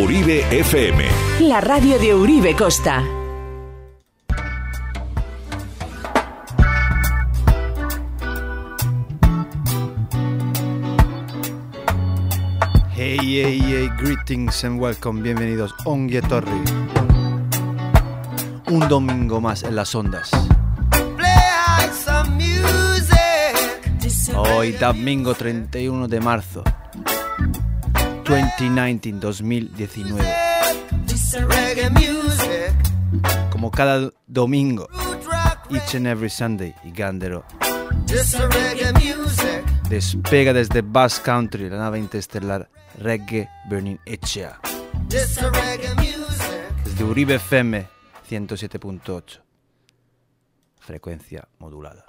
Uribe FM. La radio de Uribe Costa. Hey, hey, hey, greetings and welcome, bienvenidos Ongie Torri. Un domingo más en las ondas. Hoy domingo 31 de marzo 2019 2019. Como cada domingo, each and every Sunday y Gandero despega desde Bass Country, la nave interestelar Reggae Burning Echea. Desde Uribe FM 107.8, frecuencia modulada.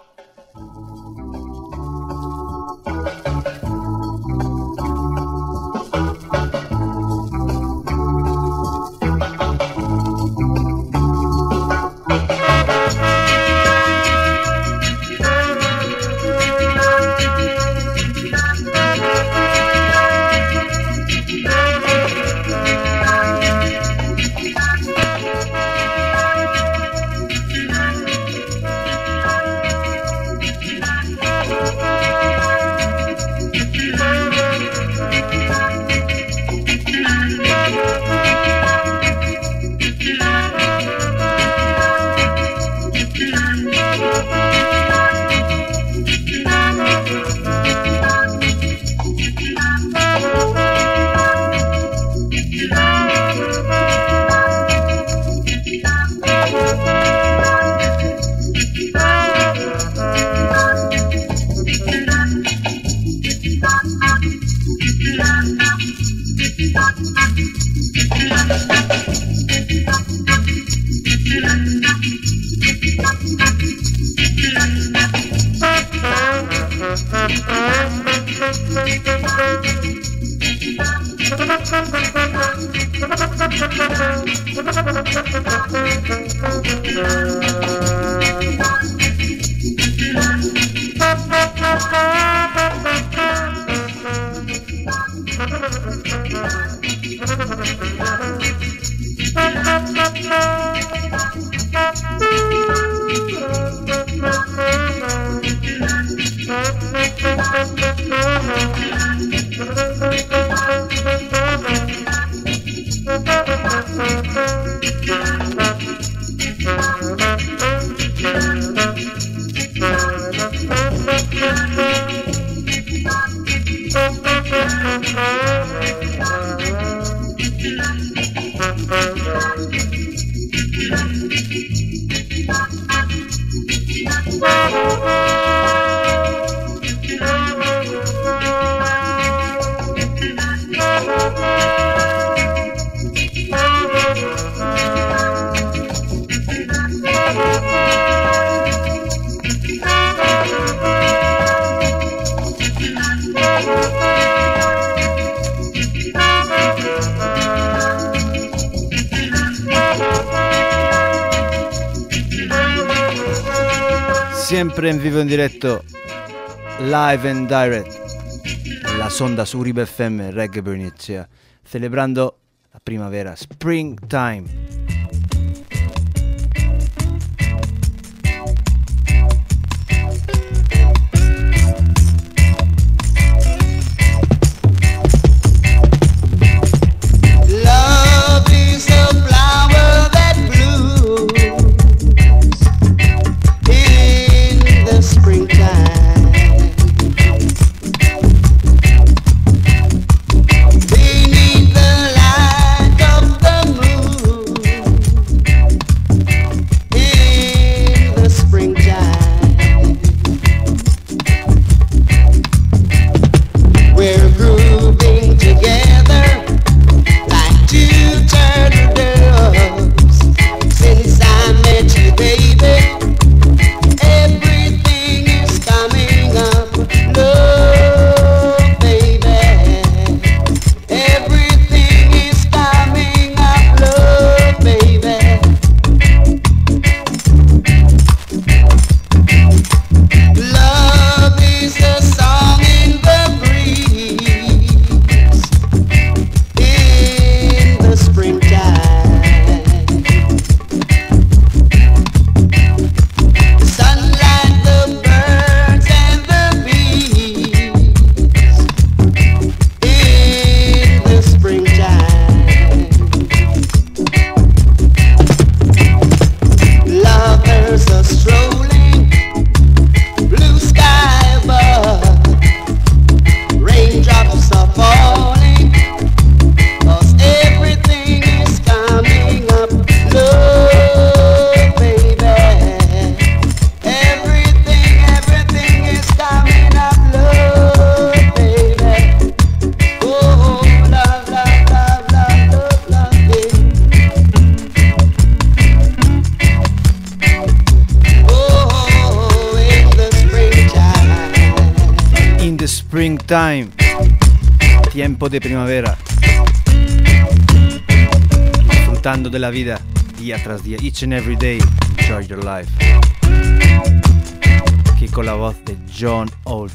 Siempre en vivo en directo, live and direct, las ondas Uribe FM Reggae Bernicea, celebrando la primavera, springtime. Springtime, tiempo de primavera, disfrutando de la vida día tras día, each and every day, enjoy your life. Aquí con la voz de John Holt.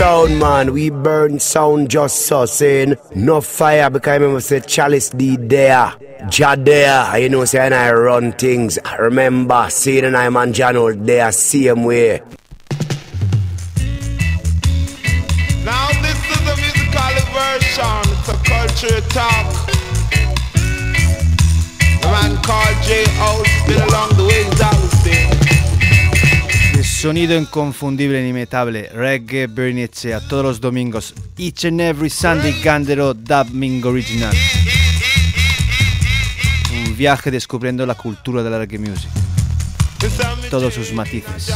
Sound, man. We burn sound just so saying no fire because I remember say Chalice D there. Ja there, you know, say I run things. I remember seeing and I'm John out there same way. Now this is a musical version, it's a culture talk. A man called J. sonido inconfundible e inimitable, reggae Bernicea, todos los domingos, each and every Sunday Gandero Dubbing Original. Un viaje descubriendo la cultura de la reggae music, todos sus matices.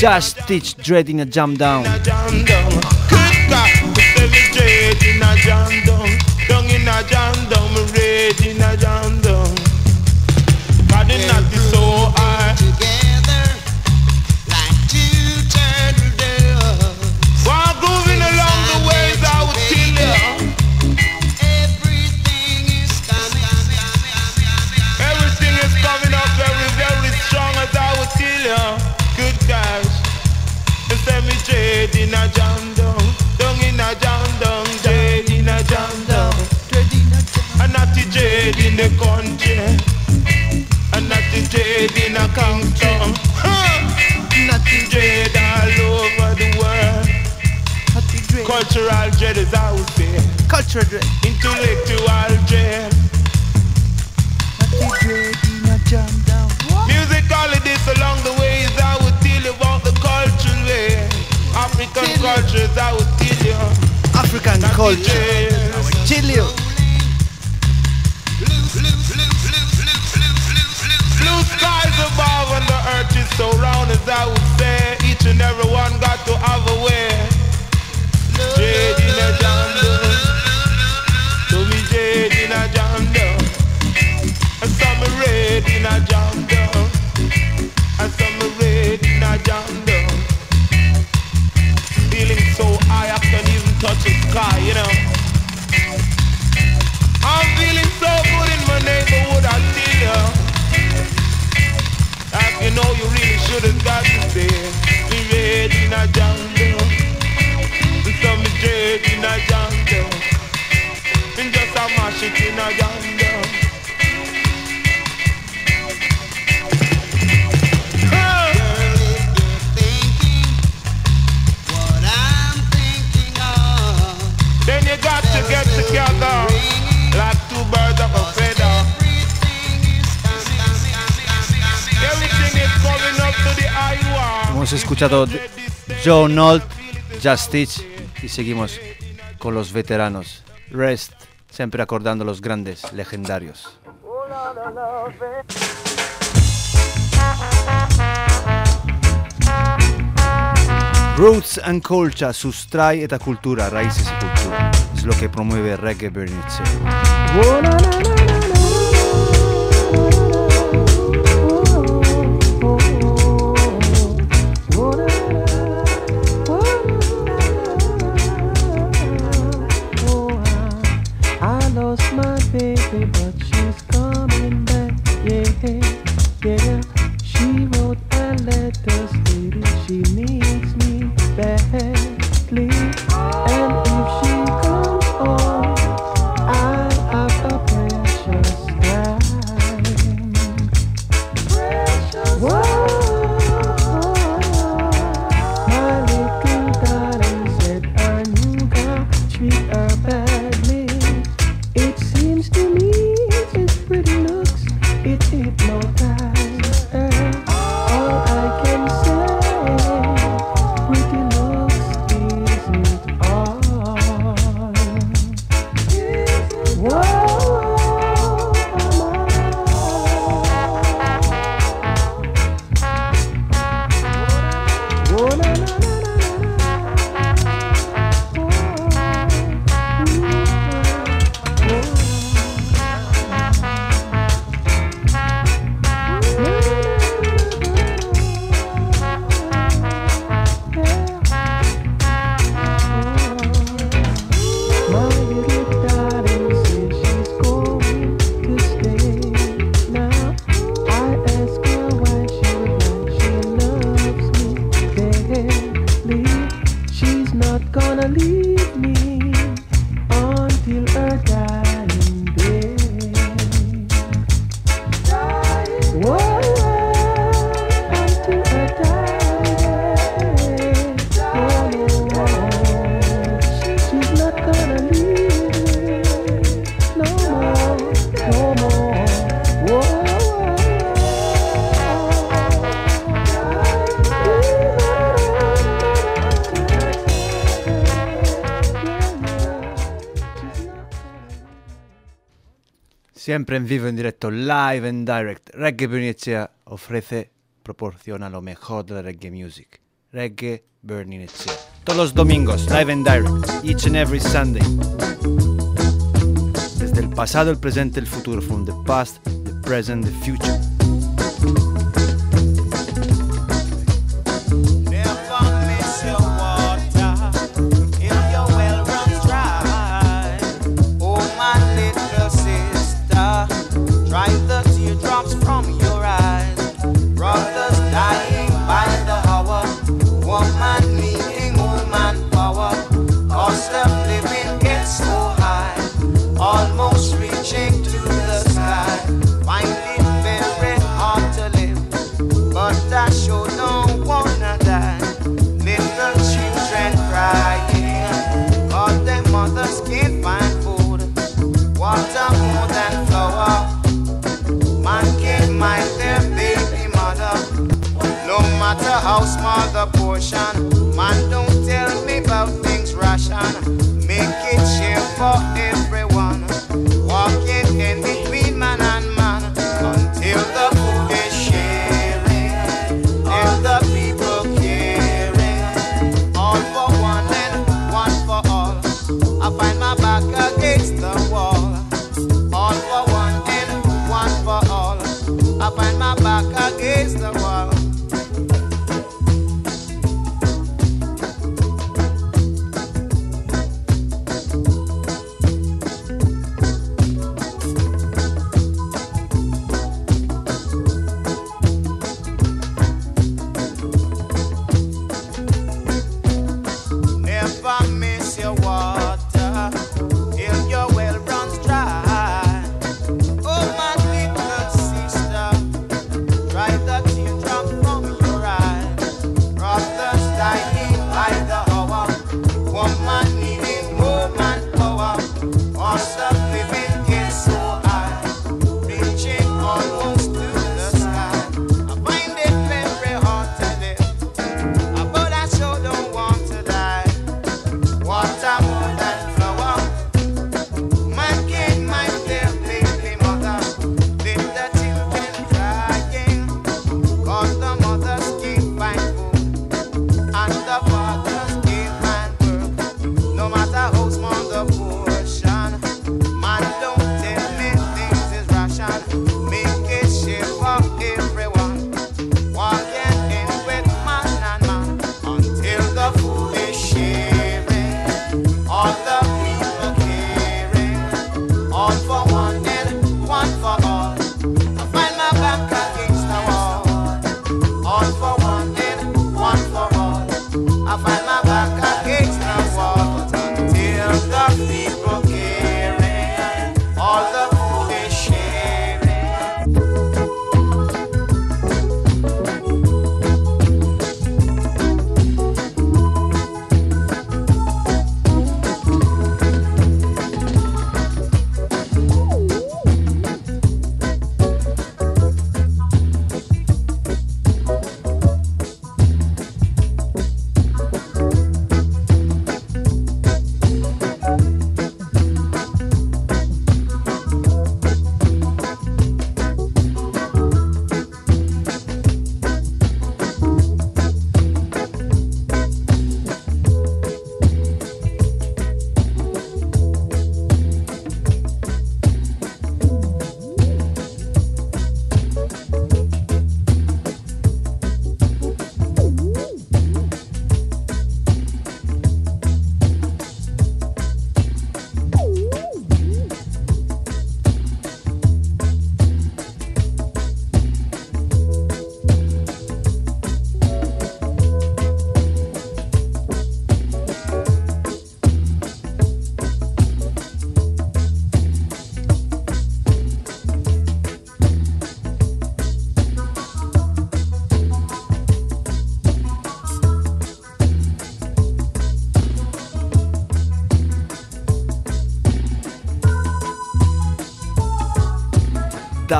Just Teach Dread in a Jam Down. Down. The dread in the country. And not the dread in a Compton. Not the dread all over the world. Cultural dread as I would say. Culture Dread. Intellectual dread. Nothing dread in a jam Music holidays along the ways I would tell you about the cultural way. African cultures I would tell you. African Not the culture. dreads. Blue skies above and the earth is so round as I would say. Each and every one got to have a way. Jade in a jungle. To me jade in a jungle. And some red in a jungle. Escuchado de- John Holt, Just Teach y seguimos con los veteranos. Rest, siempre acordando los grandes, legendarios. Roots and Culture, sustrai eta cultura, raíces y cultura. Es lo que promueve Reggae Bernice. Siempre en vivo, en directo, live and direct. Reggae Bernicea ofrece, proporciona lo mejor de la reggae music. Reggae Bernicea. Todos los domingos, live and direct. Each and every Sunday. Desde el pasado, el presente, el futuro. From the past, the present, the future. How small the portion, man don't tell me about things ration. Make it share for everyone. Walking in between man and man until the food is sharing and the people caring. All for one and one for all. I find my back against the wall. All for one and one for all. I find my back against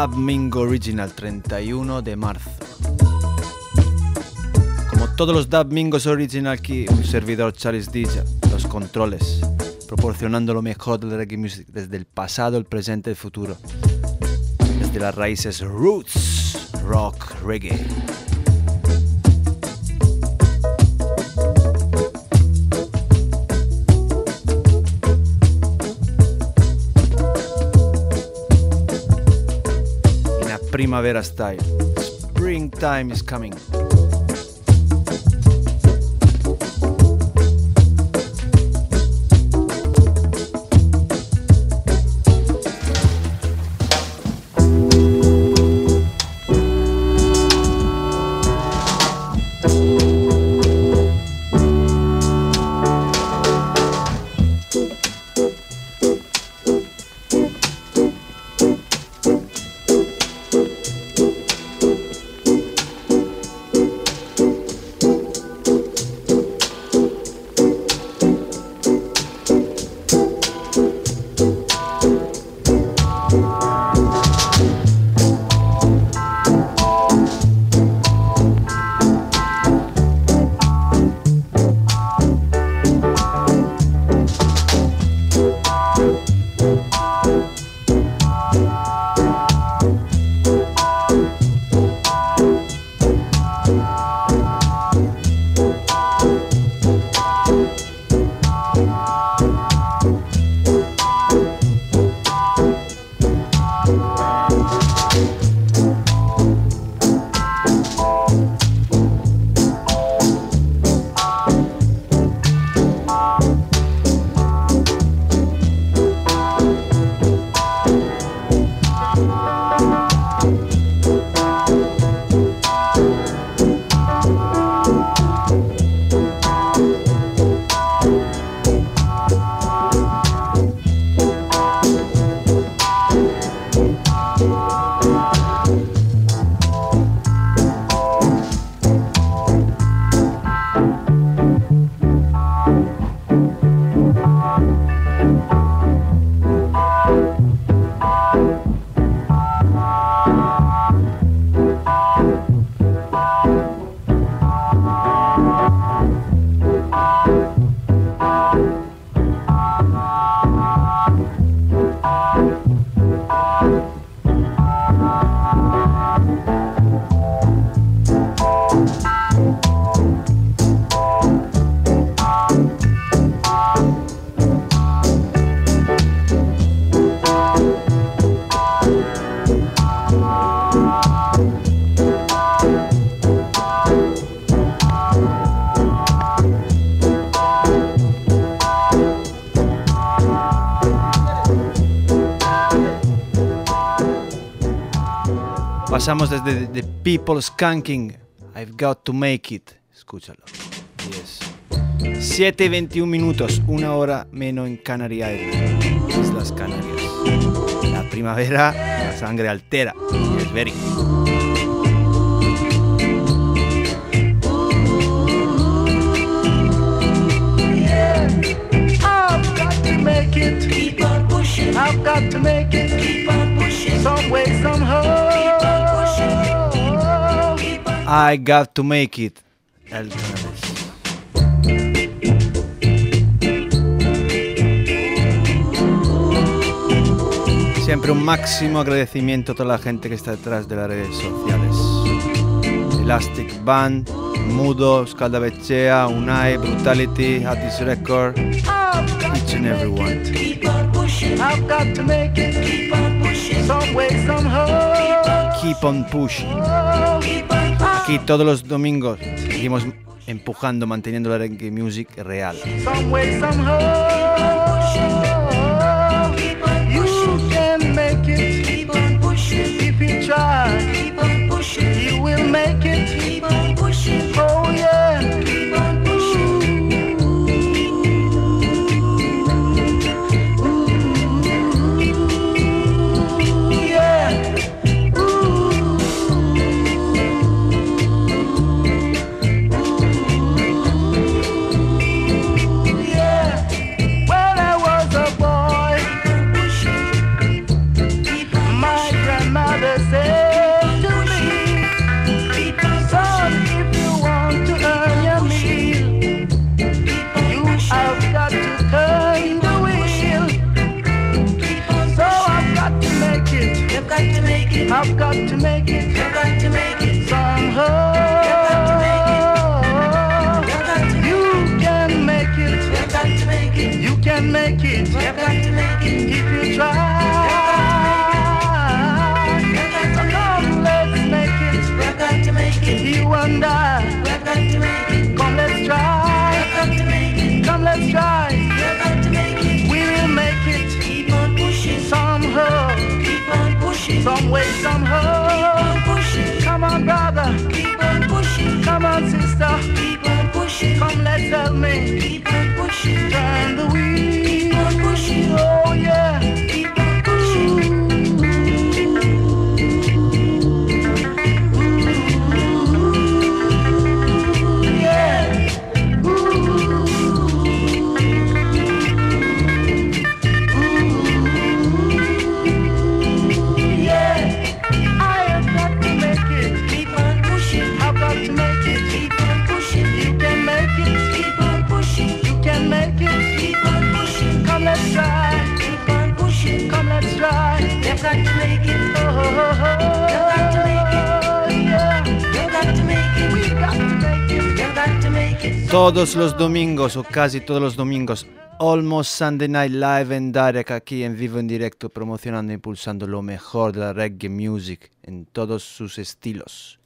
Dub Mingo Original 31 de marzo. Como todos los Dub Mingos Original aquí, un servidor Charles DJ, los controles, proporcionando lo mejor del reggae music desde el pasado, el presente y el futuro. Desde las raíces roots, rock, reggae. Primavera style. Springtime is coming. Pasamos desde The People Skanking, I've Got to Make It. Escúchalo. Yes. 7 y 21 minutos, una hora menos en Canary Islands, Islas Canarias. La primavera, la sangre altera. Es very. I've got to make it. I got to make it. Ellis. Siempre un máximo agradecimiento a toda la gente que está detrás de las redes sociales. Elastic Band, Mudo, Scaldavecea, Unai, Brutality, Addis Record, each and everyone. Keep on pushing. Aquí todos los domingos seguimos empujando, manteniendo la reggae music real. Some way, somehow. Keep on pushing. Come on, brother. Keep on pushing. Come on, sister. Keep on pushing. Come, let's help me. Keep on pushing. Turn the wheel. Keep on pushing. Oh. Todos los domingos, o casi todos los domingos, Almost Sunday Night Live en Direct, aquí en vivo, en directo, promocionando e impulsando lo mejor de la reggae music en todos sus estilos.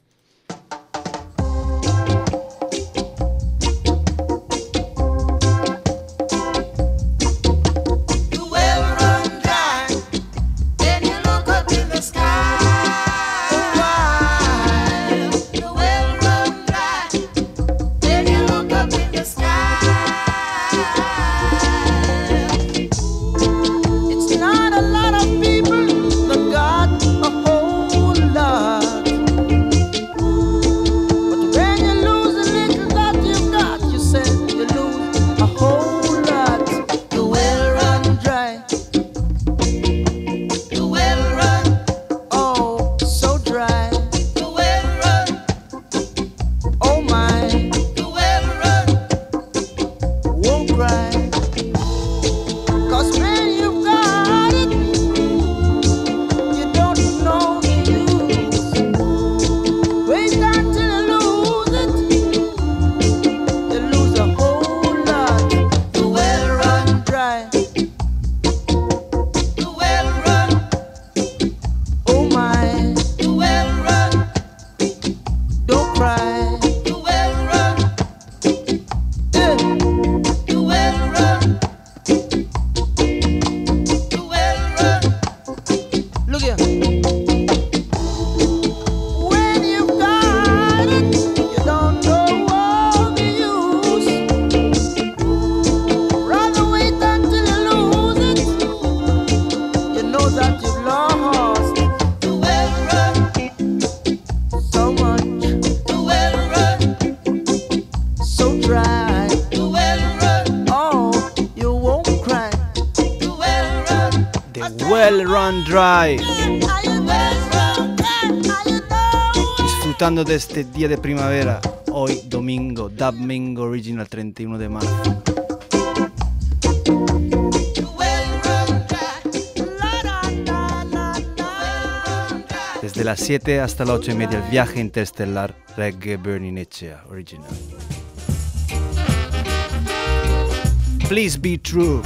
disfrutando de este día de primavera, hoy domingo, Domingo Original 31 de marzo. Desde las 7 hasta las 8 y media, el viaje interestelar Reggae Burning Echea Original. Please be true.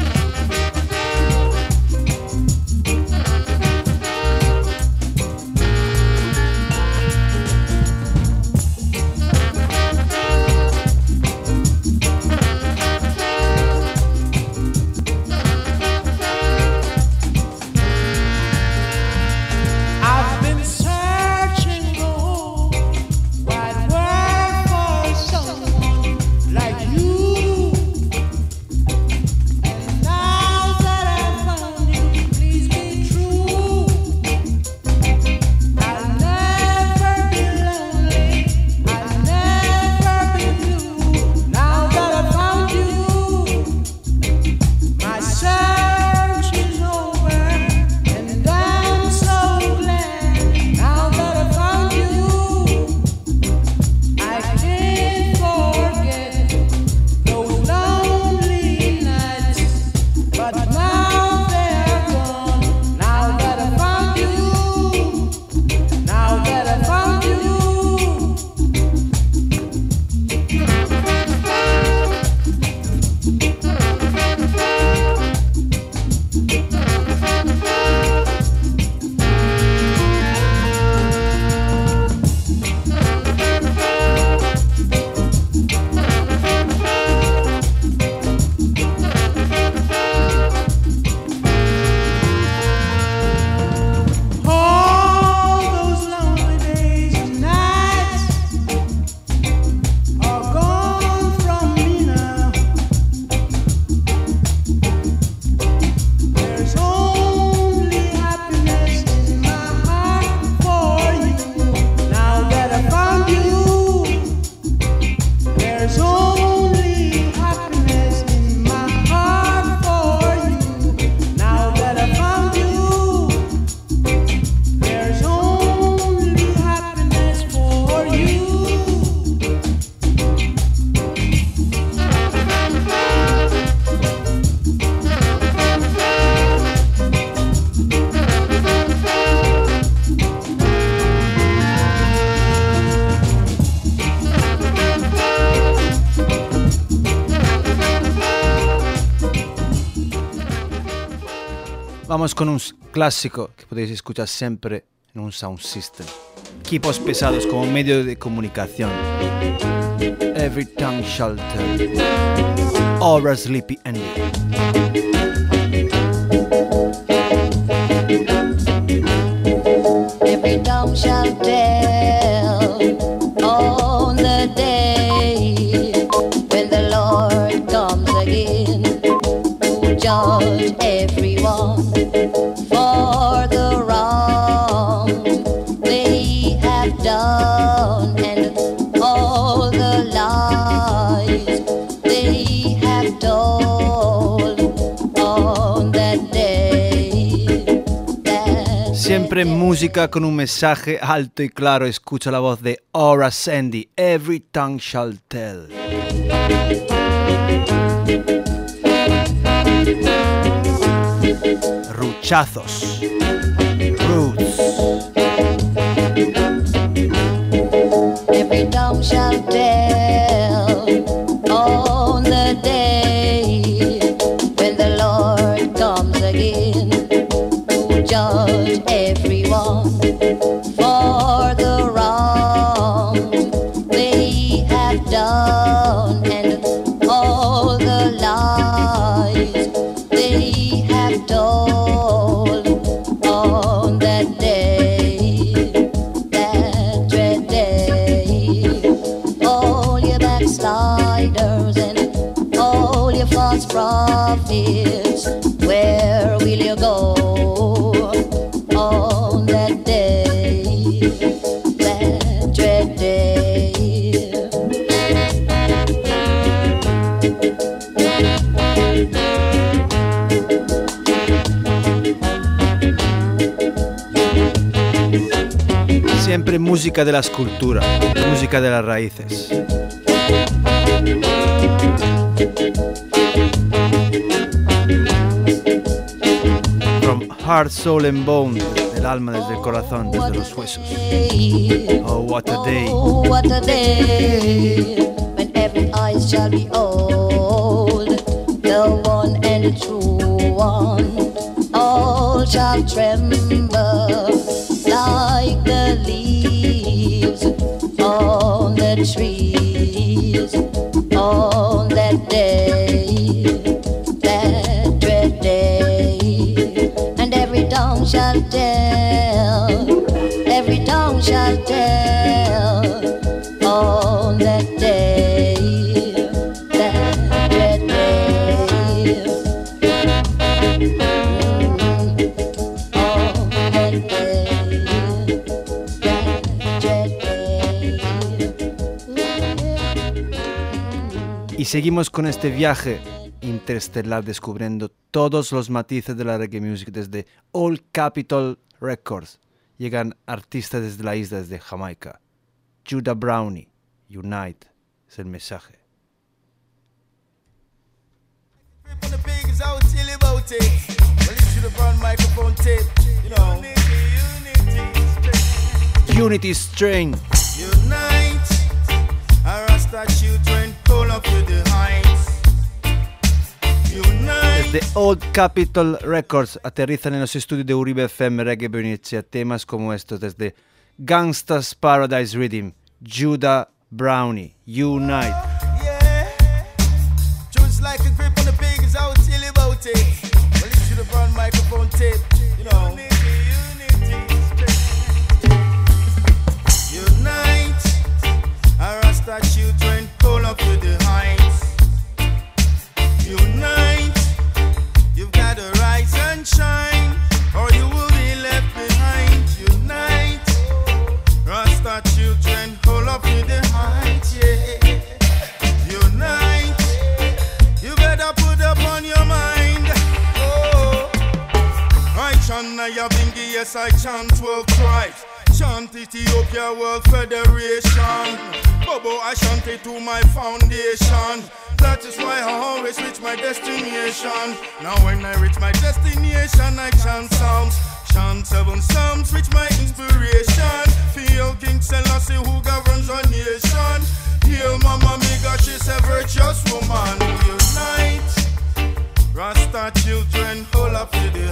Vamos con un clásico que podéis escuchar siempre en un sound system. Equipos pesados como medio de comunicación. Every tongue tell. Aura Sleepy Andy. Música con un mensaje alto y claro. Escucha la voz de Aura Sandy. Every tongue shall tell. Ruchazos. Roots. Música de la escultura. Música de las raíces. From heart, soul and bone. Desde el alma, desde el corazón, desde los huesos. Oh, what a day. Oh, what a day when every eyes shall be old, the one and the true one. All shall tremble the seguimos con este viaje interestelar descubriendo todos los matices de la reggae music desde Old Capitol Records. Llegan artistas desde la isla, desde Jamaica. Judah Brownie, Unite, es el mensaje. Unity Strain, Unite, the Old Capitol Records aterrizan en los estudios de Uribe FM Reggae Bernicea temas como estos desde Gangsta's Paradise Rhythm, Judah Brownie, Unite. yeah. Just like a grip on the pig is out silly about it. Well, should have run microphone tape, you know. Rasta children, pull up to the heights. You've got to rise and shine, yes, I chant 12 tribes. Chant Ethiopia World Federation. Bobo, I chant it to my foundation. That is why I always reach my destination. Now when I reach my destination, I chant psalms. Chant seven psalms, reach my inspiration. Feel King Selassie who governs our nation. Hail Mama Miga, she's a virtuous woman. Unite. Rasta children, hold up to the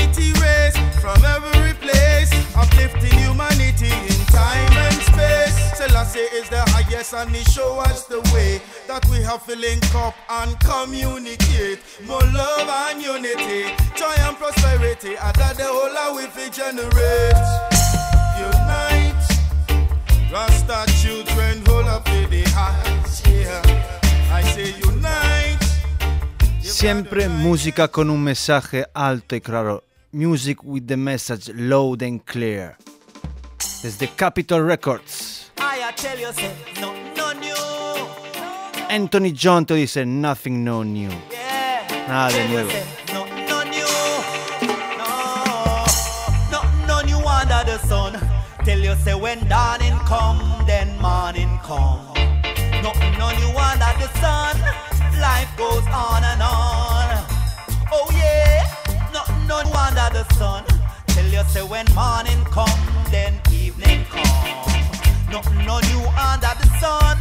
from every place, uplifting humanity in time and space. Selassie is the highest and he show us the way that we have to up and communicate. More love and unity, joy and prosperity, I that the whole that we fi generate. Unite, Rasta children, hold up the hearts. Yeah. I say unite. Siempre música con un mensaje alto y claro. Music with the message loud and clear. Desde Capitol Records. I tell you, say, no, no new. Anthony John te dice nothing no new. Yeah. Nada de nuevo. say, No, no new. No, no, no new under the sun. Tell you, say, when dawning come, then morning come. No, no new under the sun. Life goes on and on. New under the sun. Tell you, say, when morning come, then evening come. No, no new under the sun.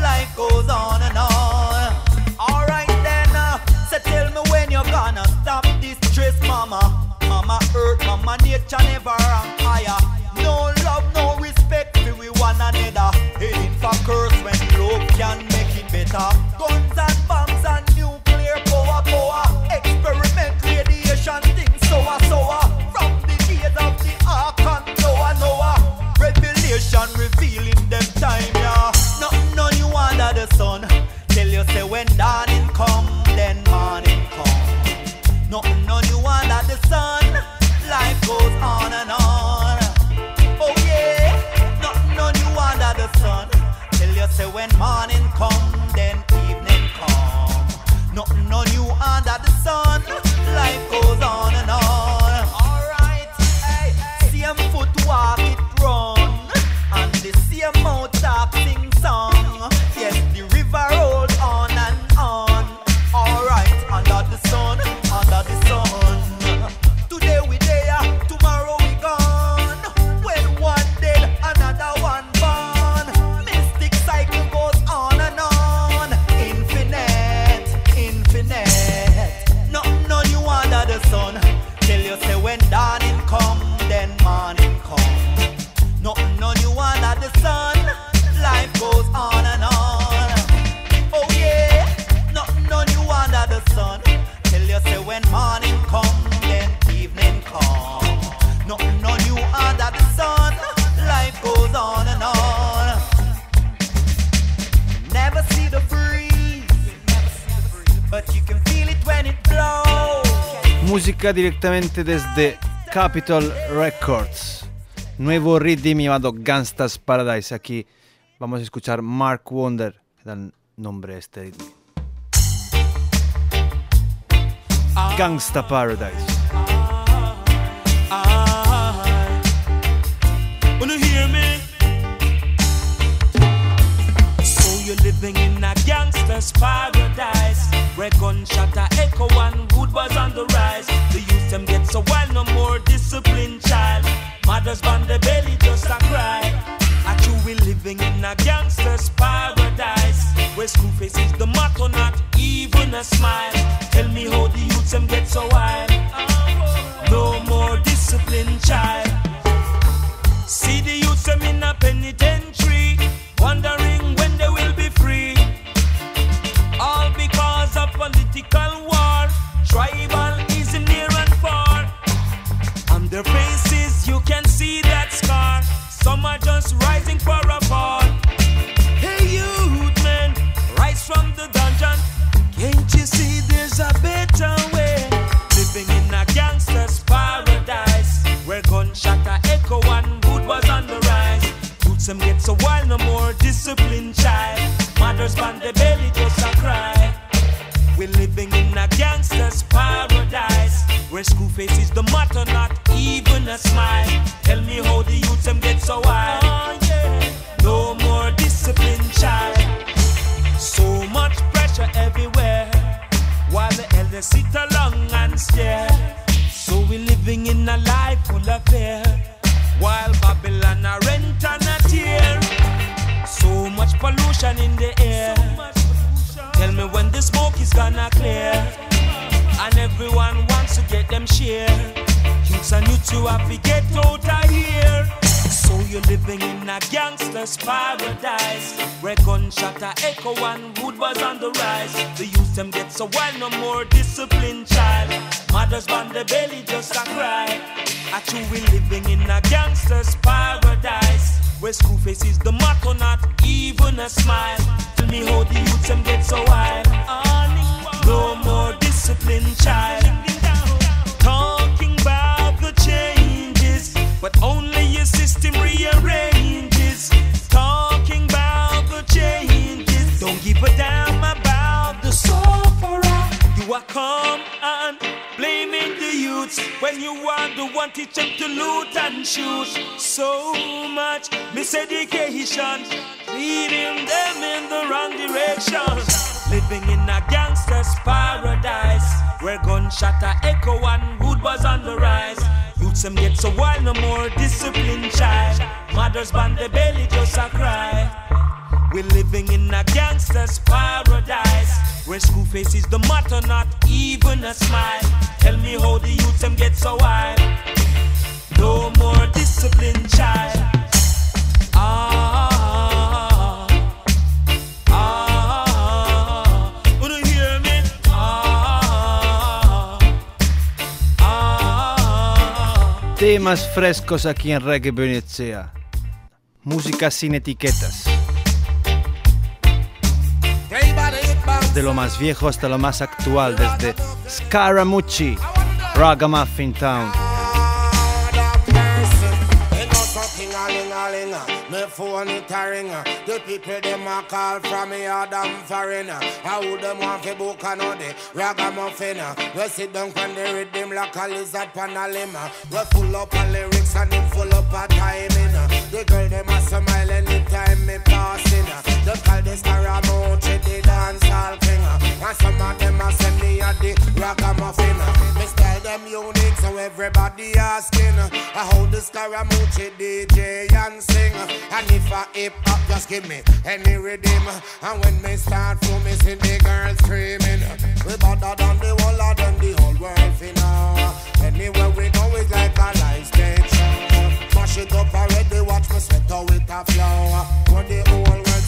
Life goes on and on. Alright then, uh, so tell me when you're gonna stop this stress, mama. Mama earth, mama nature never higher. Directamente desde Capitol Records. Nuevo rhythm llamado Gangsta's Paradise. Aquí vamos a escuchar Mark Wonder, que da el nombre a este ritmo. Gangsta Paradise. Living in a gangster's paradise Where gunshot a echo and good was on the rise. The youth them get so wild, no more disciplined child. Mothers band the belly just a cry. I you we living in a gangster's paradise Where school face is the motto, not even a smile. Tell me how the youth them get so wild. No more disciplined child. See the youths them in a penitentiary, wondering when they will be free. Political war, tribal is near and far. On their faces you can see that scar. Some are just rising for a fall. Hey youth man, rise from the dungeon. Can't you see there's a better way? Living in a gangster's paradise Where gunshot a echo and wood was on the rise Youths them get so wild, no more discipline, child Mothers band the belly just a cry We're living in a gangster's paradise Where school face is the motto, not even a smile Tell me how the youths them get so wild oh, No more disciplined child So much pressure everywhere while the elders sit along and stare. So we're living in a life full of fear, while Babylon a rent and a tear. So much pollution in the air. Tell me when the smoke is gonna clear, and everyone wants to get them share. Youths and you have to get out of here. So you're living in a gangster's paradise where gunshot a echo and wood was on the rise. The youth them get so wild, no more disciplined child. Mothers on the belly just a cry. I true we living in a gangster's paradise where school face is the motto, not even a smile. Tell me how the youth them get so wild. No more disciplined child. Talking about the changes, but only your system rearranges. Talking about the changes, don't give a damn about the sufferer. You are blaming when you are the one teach them to loot and shoot. So much miseducation, leading them in the wrong direction. Living in a gangster's paradise where gunshot a echo and wood was on the rise. Youths them get so wild, no more discipline child. Mothers band the belly just a cry. We're living in a gangster's paradise where school face is the motto, not even a smile. Tell me how the youths them get so wild. No more disciplined child. Ah? Ah, ah. Temas frescos aquí en Reggae Venecia. Música sin etiquetas. De lo más viejo hasta lo más actual, desde Scaramucci, Ragamuffin Town. Phone it a The people them a call from me Adam foreigner How them want book another Ragamuffin We sit down like a lizard pan a We full up lyrics and them full up timing. The girl them a smile anytime me passing Them call this Scaramucci the dance hall king. And some of them a send me a the Ragamuffin. Me style them unique so everybody asking uh, How the Scaramucci DJ and sing? And if a hip hop just give me any rhythm. And when me start for me see the girls screaming. We better than the whole of them the whole world fi know Anywhere we go it's like a live stage. Mash it up already watch me sweat how it a flow For the whole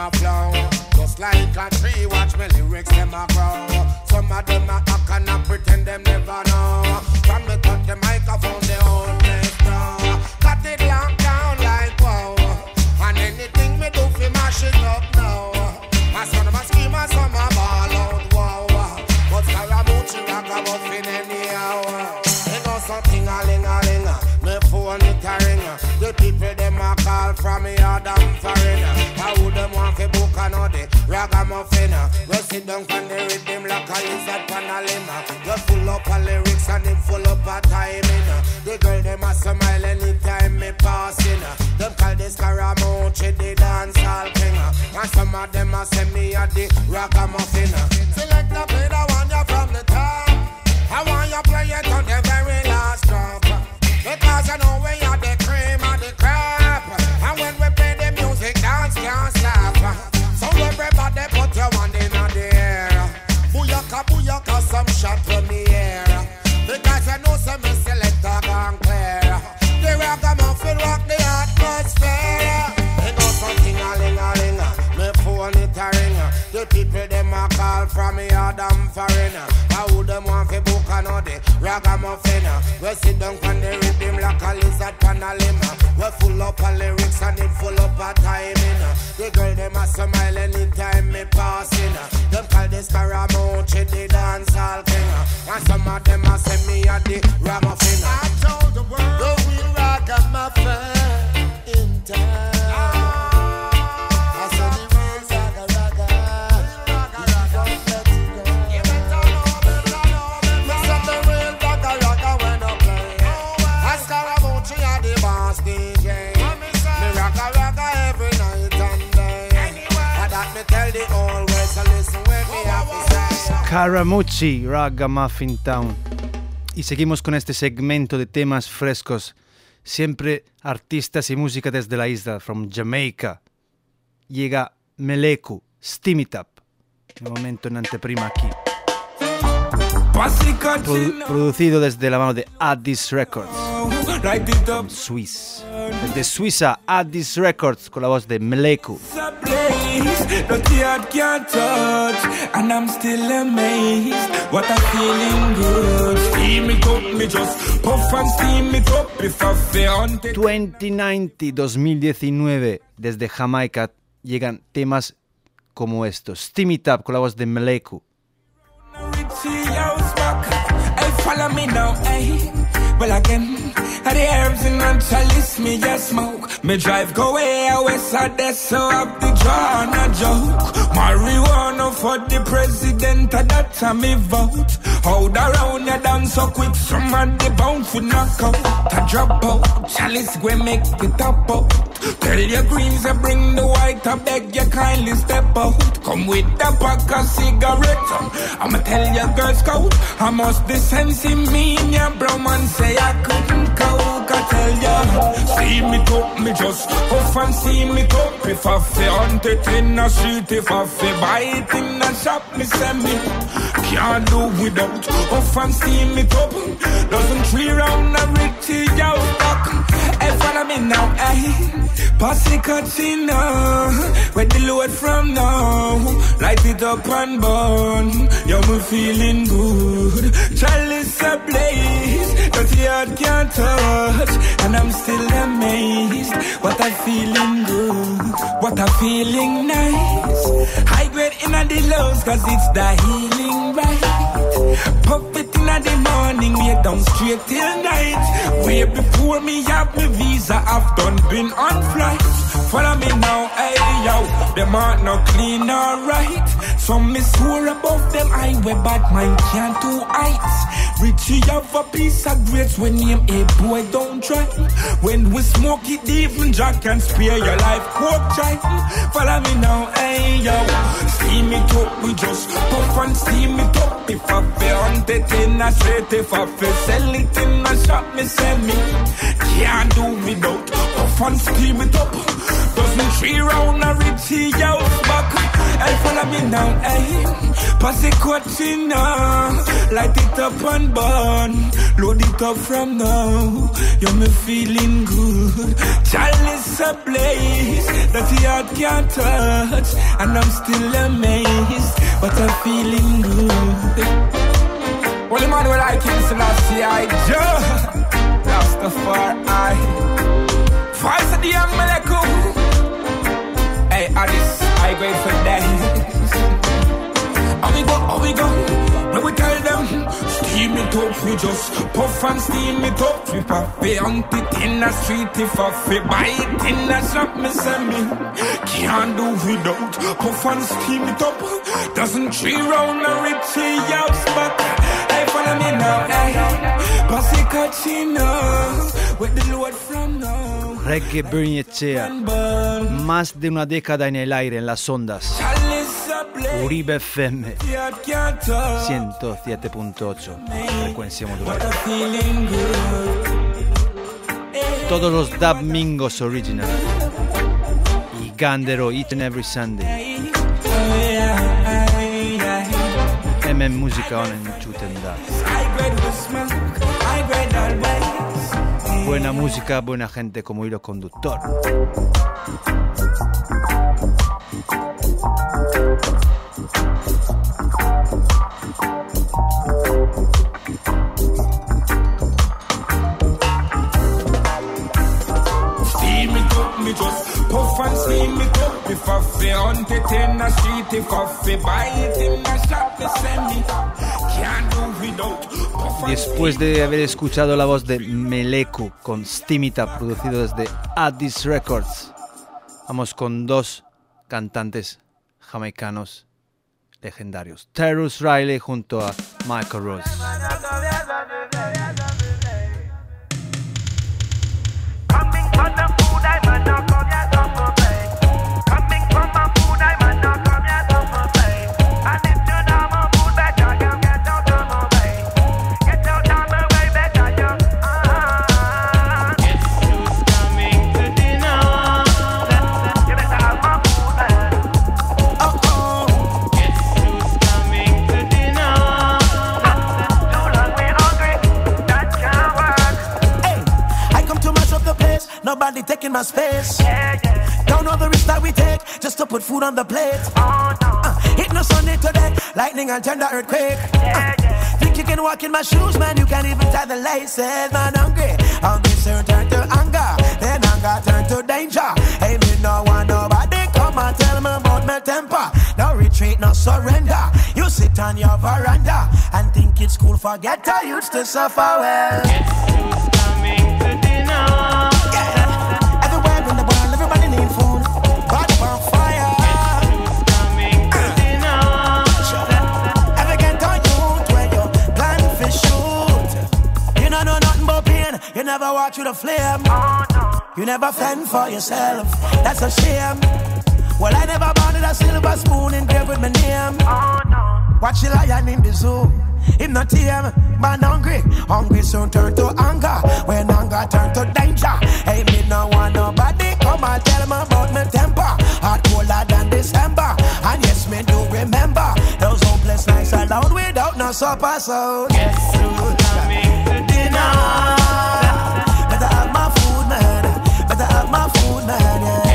a flow. Just like a tree, watch my lyrics them a grow. Some of them a act and a pretend down on the rhythm like a lizard on a limb We full up of lyrics and them full up of timing. The girl them a smile anytime me passing. Them call this Scaramucci the dance hall king. And some of them a send me a the ragamuffin. Select Adam foreign How them want fi book another ragamuffin We sit down on the rhythm like a lizard on a limb We full up of lyrics and it full up of timing uh. The girl them a smile anytime me passing uh. Them call this Scaramucci the dance hall king uh. And some of them a send me a the ragamuffin Caramucci, Ragamuffin Town. Y seguimos con este segmento de temas frescos, siempre artistas y música desde la isla, from Jamaica. Llega Meleku, Steam It Up. De momento en anteprima aquí. Produ- producido desde la mano de Addis Records. Swiss. Desde Suiza, At This Records, con la voz de Meleku. ...2090-2019... ...desde Jamaica... ...llegan temas como estos... ...Steamy Tap con la voz de Meleku... Well again, at the herbs in a chalice, me just smoke. Me drive go way out west side, that's so up the draw and a joke. Marijuana for the president, and that time me vote. Hold around you down so quick, some of the bound for knock out. To drop out, chalice we make it up out. Tell your greens and bring the white, I beg you kindly step out. Come with the pack of cigarettes. Um. I'ma tell your girl scout, I must be sense in me and your bro man say I couldn't coke. I tell ya, see me talk, me just puff and see me talk. If I feel hunt it in the street, if I feel buy in the shop, me send me. Can't do without puff and see me top. Doesn't three round a Richie out back. Hey, follow me now, hey. Posse Katina, uh, where the load from now. Light it up and burn. Yo, me feeling good. Chalice ablaze, the heart can't touch. And I'm still amazed. What I'm feeling good. What I'm feeling nice. High grade in the lows, cause it's the healing right. Pop it in the morning, we down straight till night. Way before me have me visa, I've done been on flight. Follow me now, hey yo, them aren't no clean or right. Some me swore above them highway, but mine can't do heights. Richie have a piece of grades when name a boy don't try. When we smoke it, even Jack can spare your life. Coke try. Follow me now, hey yo. Steam it up, we just puff and steam it up. If I feel hunted in a street, if I feel sell it in a shop, me send me. Can't do without puff and steam it up. Doesn't tree round a Richie house back. Hey, follow me now, hey. Pass the coachina. Uh. Light it up and burn. Load it up from now. You're me feeling good. Chalice ablaze. That the heart can't touch. And I'm still amazed. But I'm feeling good. I just. Rastafari. Voice of the young Meleku. Hey, Addis, I grade for that. How we go, how we go? Now we tell them, steam it up, we just puff and steam it up. We pop it on it in the street, if I feel buy it in the shop, me send me. Can't do without puff and steam it up. Doesn't tree round the Richie house, but hey, follow me now, hey. Reggae Bernicea. Más de una década en el aire, en las ondas. Uribe FM 107.8 frecuencia. Todos los Dub Mingos Original y Gandero Each and Every Sunday. MM Musica on en Chutenda. Buena música, buena gente como hilo conductor. Me just puff and steam it up. If I feel hunt it in the street, if I feel buy it in the shop, me send me. Can't do Después de haber escuchado la voz de Meleku con Stimita, producido desde Addis Records, vamos con dos cantantes jamaicanos legendarios. Terrence Riley junto a Michael Rose. In my space. Don't know the risk that we take just to put food on the plate. Uh, hit no Sunday today, lightning and tender earthquake. Uh, think you can walk in my shoes, man? You can't even tie the laces, man. Hungry, hungry, soon turn to anger, then anger turn to danger. Hey, me no want nobody come and tell me about my temper. No retreat, no surrender. You sit on your veranda and think it's cool. Forget I used to suffer well. Yeah. You never walk through the flame. You never fend for yourself. That's a shame. Well, I never wanted a silver spoon engraved with my name. Watch the lion in the zoo. Him not tame, man hungry. Hungry soon turn to anger. When anger turn to danger. Hey, me no want nobody come and tell me about my temper. Hot colder than December. And yes, me do remember those hopeless nights alone without no supper. So yes, dinner. My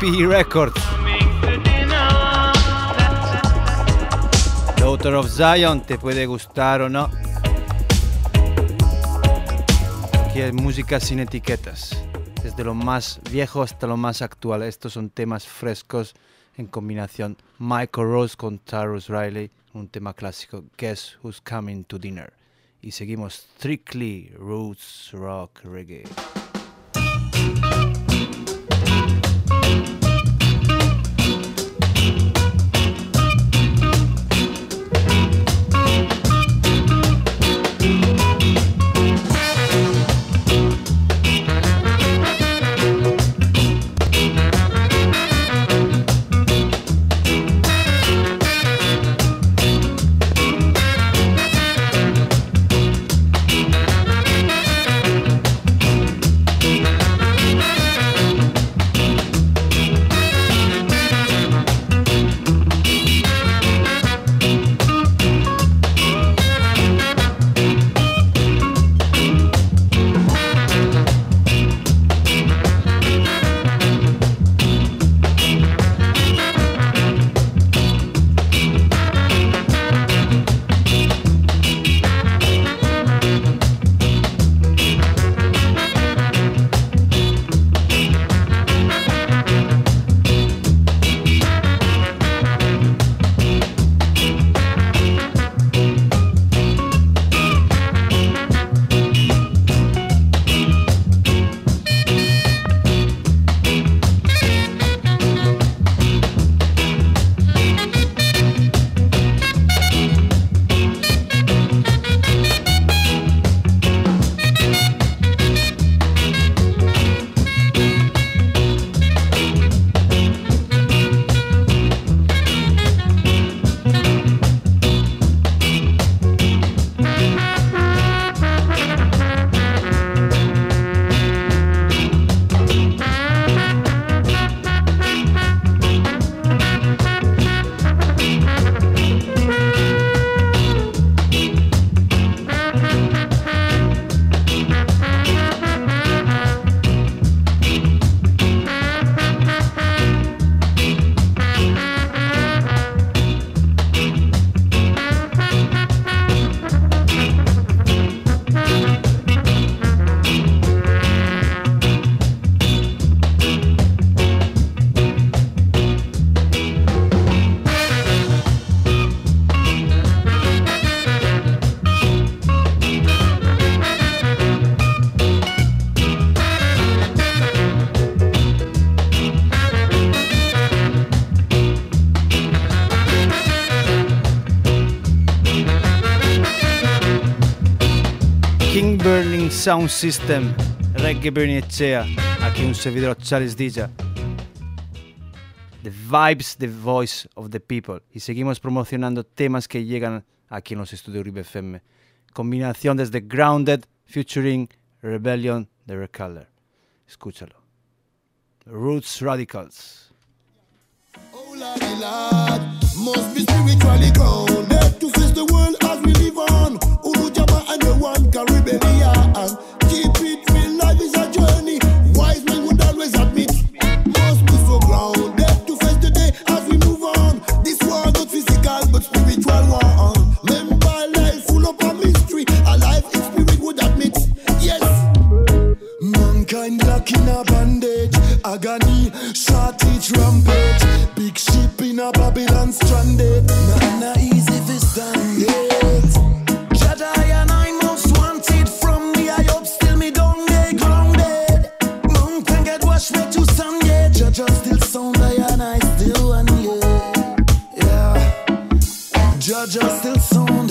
VP Records. Daughter of Zion, te puede gustar o no. Aquí hay música sin etiquetas. Desde lo más viejo hasta lo más actual. Estos son temas frescos en combinación. Michael Rose con Tarus Riley, un tema clásico. Guess Who's Coming to Dinner. Y seguimos strictly roots rock reggae. Sound System, Reggae Berniechea, aquí un servidor Charles Dilla. The Vibes, the Voice of the People. Y seguimos promocionando temas que llegan aquí en los estudios Uribe FM. Combinación desde Grounded, featuring Rebellion de Recolor. Escúchalo. Roots Radicals. Oh, la, la, must be spiritually grounded to face the world as we live on. one can rebellion. Keep it real, life is a journey. Wise men would always admit. Must so grounded to face as we move on. This not physical but spiritual. Remember life full of mystery. A life in spirit would admit. Yes. A bandage. Agony, rampage. Big ship in a Babylon stranded. Not, not easy this time. judge just still sound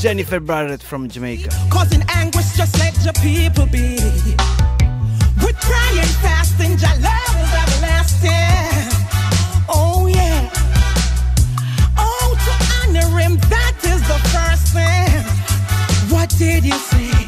Jennifer Barrett from Jamaica. Causing anguish just let your people be. We're fasting, your love is everlasting. Oh yeah. Oh, to honor him, that is the first thing. What did you say?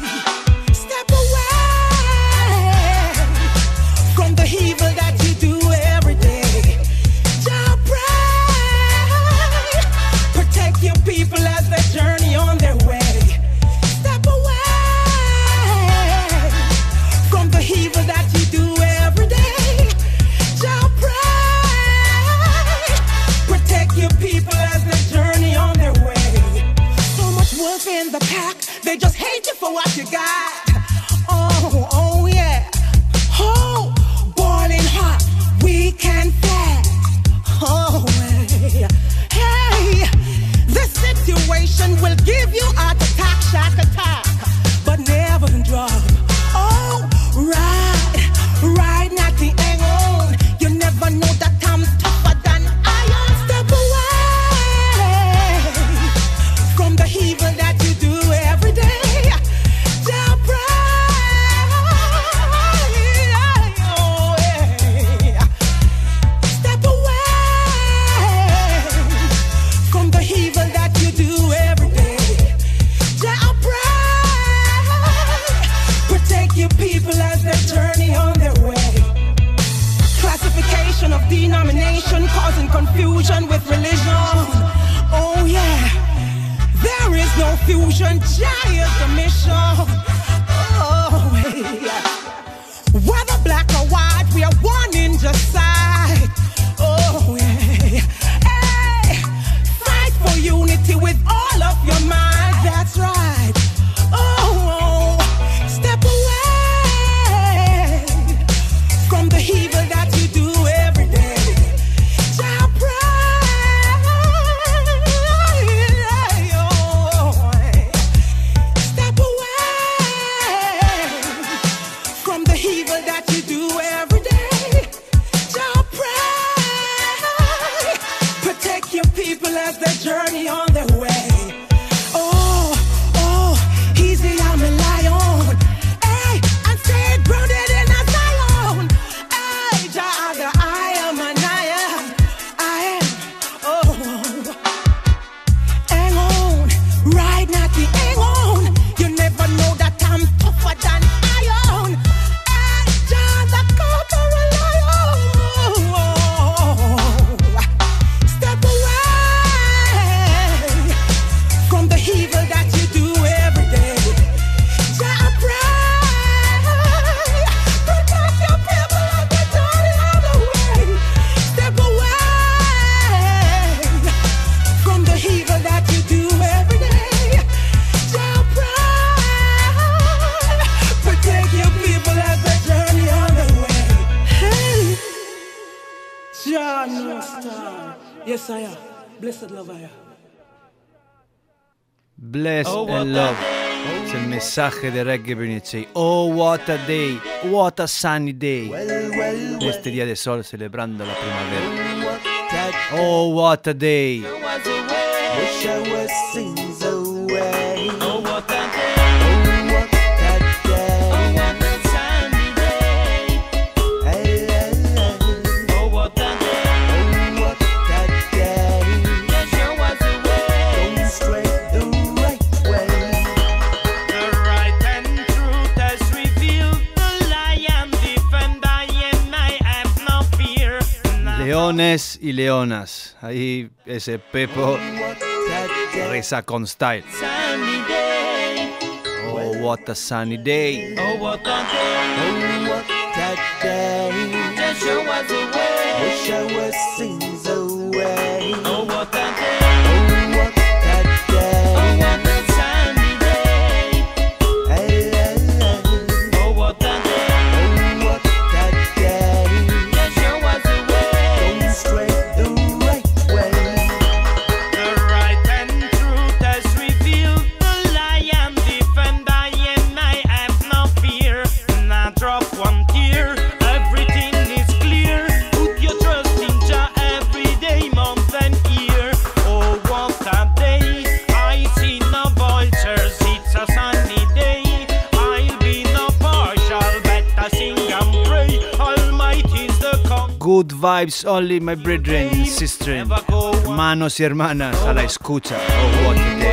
Yes, I am. Blessed love I am. Blessed oh, and love. It's a mensaje de Reggae Brunetsei. Oh, what a day. What a sunny day. Well, well, well. Este día de sol celebrando la primavera. Oh, what a day. Wish I was singing. Leones y leonas. Ahí ese Pepo reza con style. Oh, what a sunny day. Oh, what a day. vibes only, my brethren, sisters, hermanos y hermanas, a la escucha. Oh, what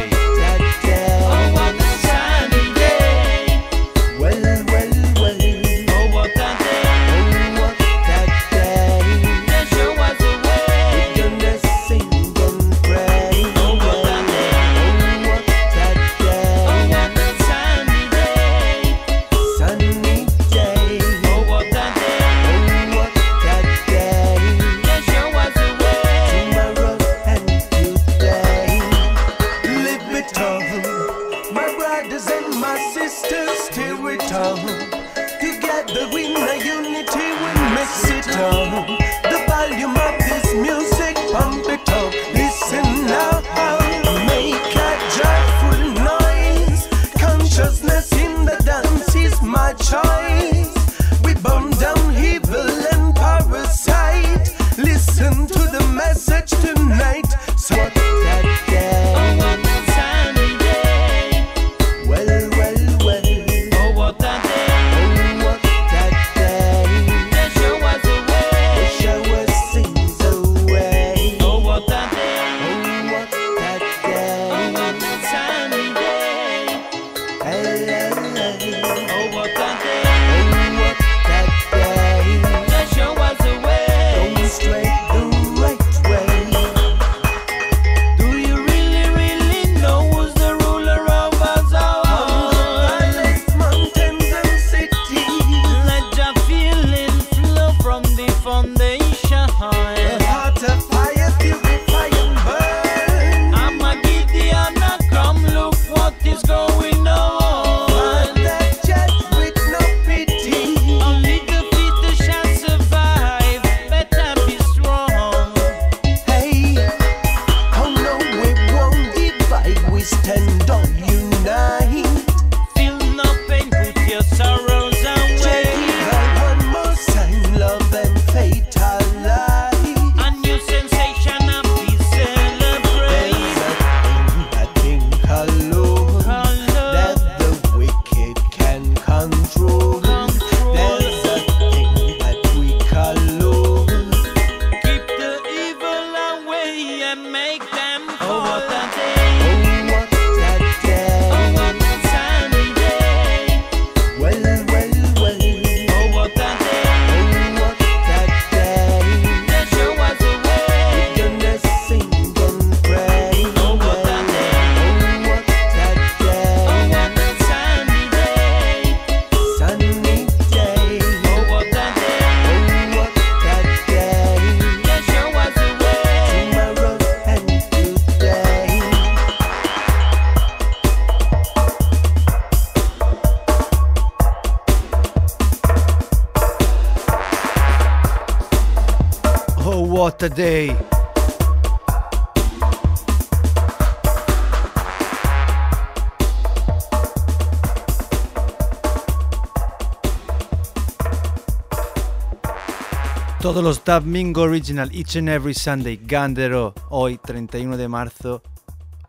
Todos los Dub Mingo Original, each and every Sunday, Gandero, hoy 31 de marzo,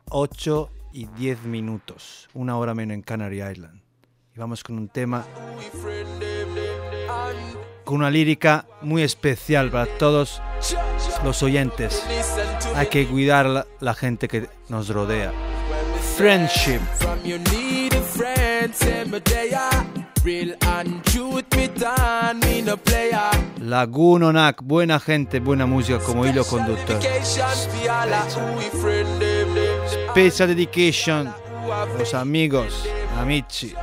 8 y 10 minutos, una hora menos en Canary Island. Y vamos con un tema con una lírica muy especial para todos los oyentes. Hay que cuidar la, la gente que nos rodea. Friendship real and truth me turn, me no player. Laguno Onak, buena gente, buena música como hilo conductor. Eh, eh, eh. Special dedication, los amigos, amici.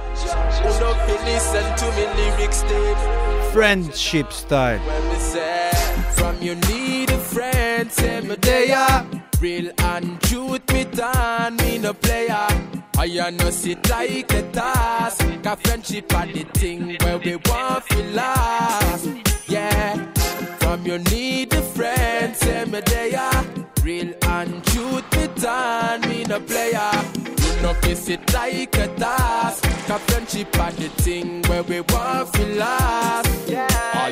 Friendship style. From you need a friend, say me day Real and truth me turn, me no player. I no sit like a task. Cause friendship are the thing where we want to last. Yeah. From your need a friend, say me they real and truth me done, me no player. No kiss it like a task. Cause friendship are the thing where we want to last. Yeah.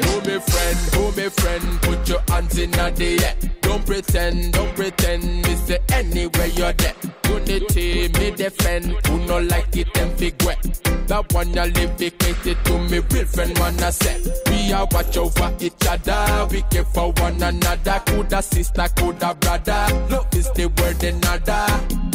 Who me friend, who me friend, put your hands in the air. Don't pretend, don't pretend, me say anywhere you're there. Unity, me defend, who no like it, them wet. That one you live to me, real friend, man, I say. We are watch over each other, we care for one another. Coulda sister, coulda brother. Love is the word another.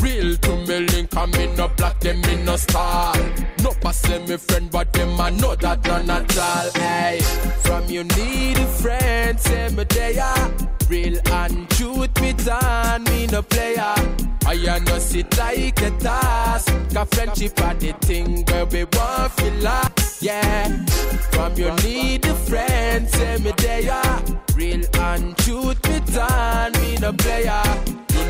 Real to me link, and me no black, them me no star. No pass me friend, but them I know that none at all. Hey, from you need a friend, say me they are real and truth me done, me no player. I no sit like a task. Cause friendship are the thing where we want to last. Yeah. From you need a friend, say me they are real and truth me done, me no player.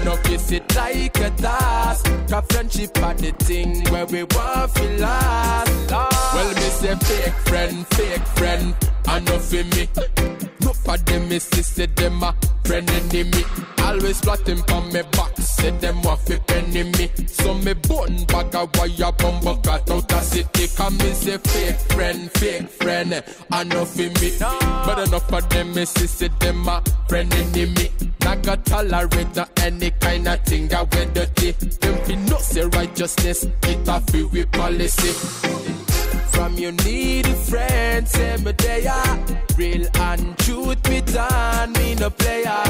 Know kiss it like a task. Cause friendship are the thing where we want to last. Well, me say fake friend, fake friend. I know for me. No for them, me say them a friend enemy. Always plotting for me back, say them want fi penny me. So me button bag a wire bumbo cut out a city. Come me say fake friend, fake friend. I know for me. But enough of them, me say them a friend enemy. Not got tolerate no any kind of thing that we dirty. Them fi no say righteousness, it a free with policy. From your need friends, friend, say me they are real and truth me done, me no player.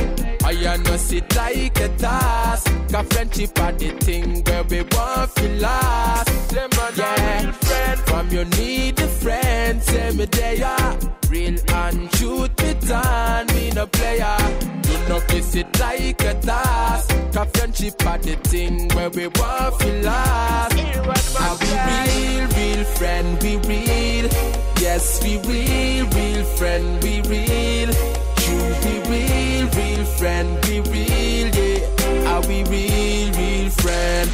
I no sit like a task. Cause friendship are the thing where we want to last. Yeah. From you need a friend, say me they are real and truth me done, me no player. You no kiss it like a task. Cause friendship are the thing where we want to last. Are we real, real friend? We real. Yes, we real, real friend. We real. True, we real, real friend. We real, yeah. Are we real friend?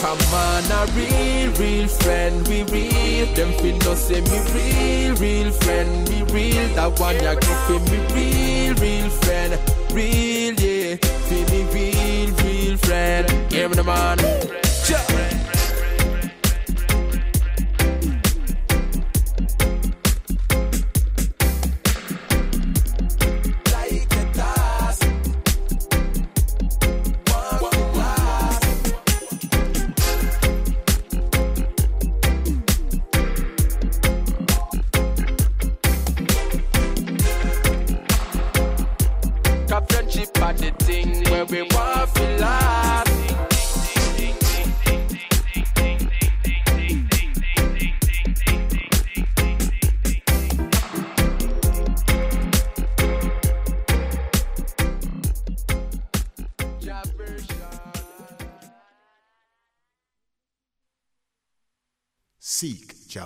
Come on, a real, real friend. We real. Them feel no say me real, real friend. We real. That one ya go for me real, real friend. Real, yeah. Feel me real, real friend. Give me the man.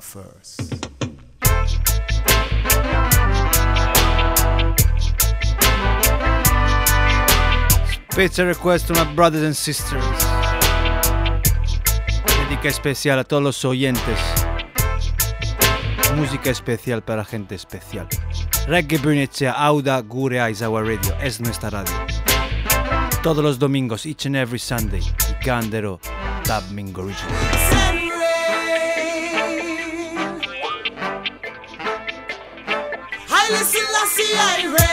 First. Request to my brothers and sisters. Dedica especial a todos los oyentes. Música especial para gente especial. Reggae Bernicea, Auda Gurea is our radio, es nuestra radio. Todos los domingos, each and every Sunday, Gandero, Dub Original. I reign.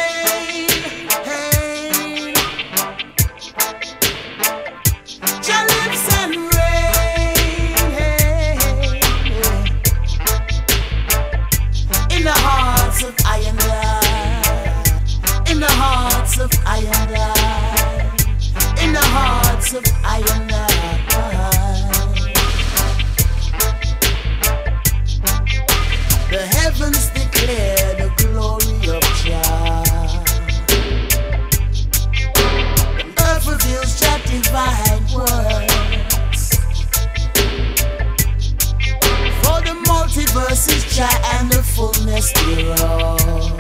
And the fullness thereof.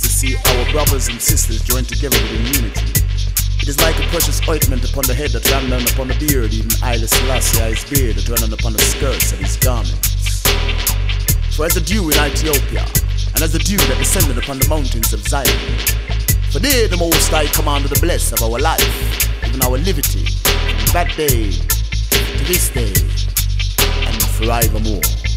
To see our brothers and sisters joined together within unity. It is like a precious ointment upon the head that ran down upon the beard, even Haile Selassie his beard that ran down upon the skirts of his garments. For as the dew in Ethiopia, and as the dew that descended upon the mountains of Zion, for there the Most High commanded the bless of our life, even our liberty, from that day to this day, and forevermore.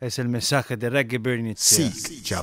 Es el mensaje de Reggae Bernicea. Seek Jah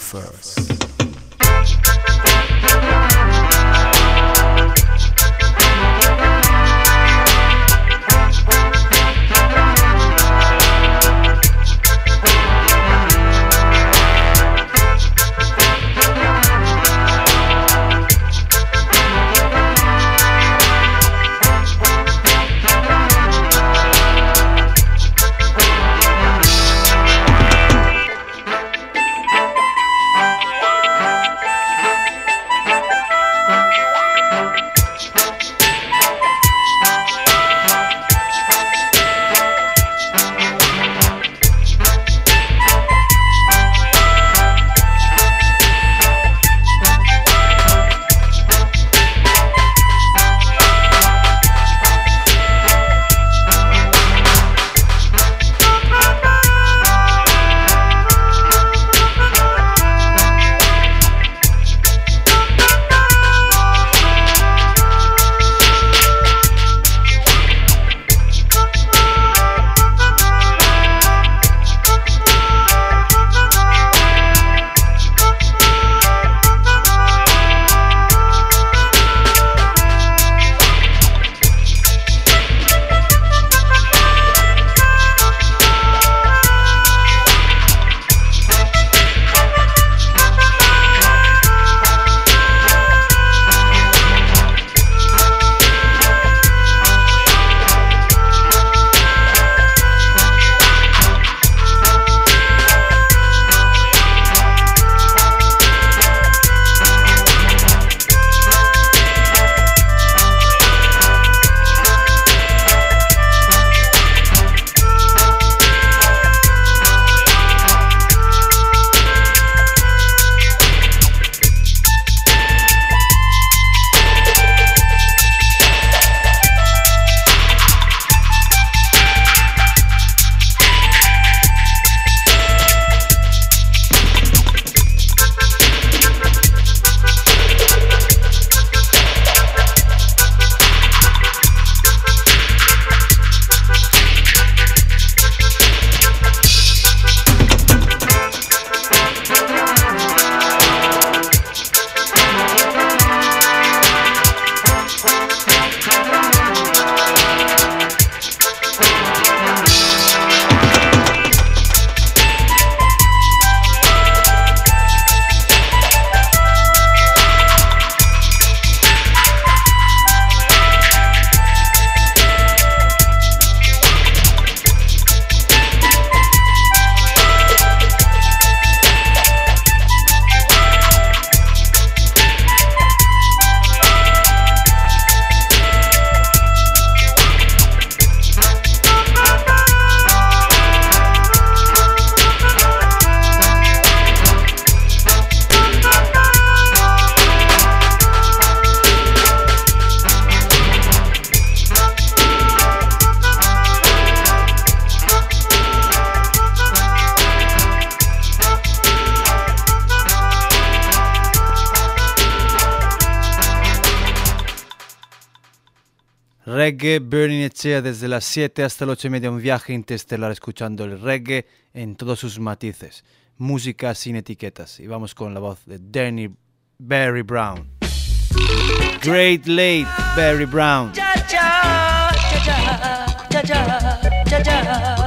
Reggae Burning Echea desde las 7 hasta las 8 y media, un viaje interestelar escuchando el reggae en todos sus matices. Música sin etiquetas. Y vamos con la voz de Danny Barry Brown. Great Late Barry Brown. Ja ja ja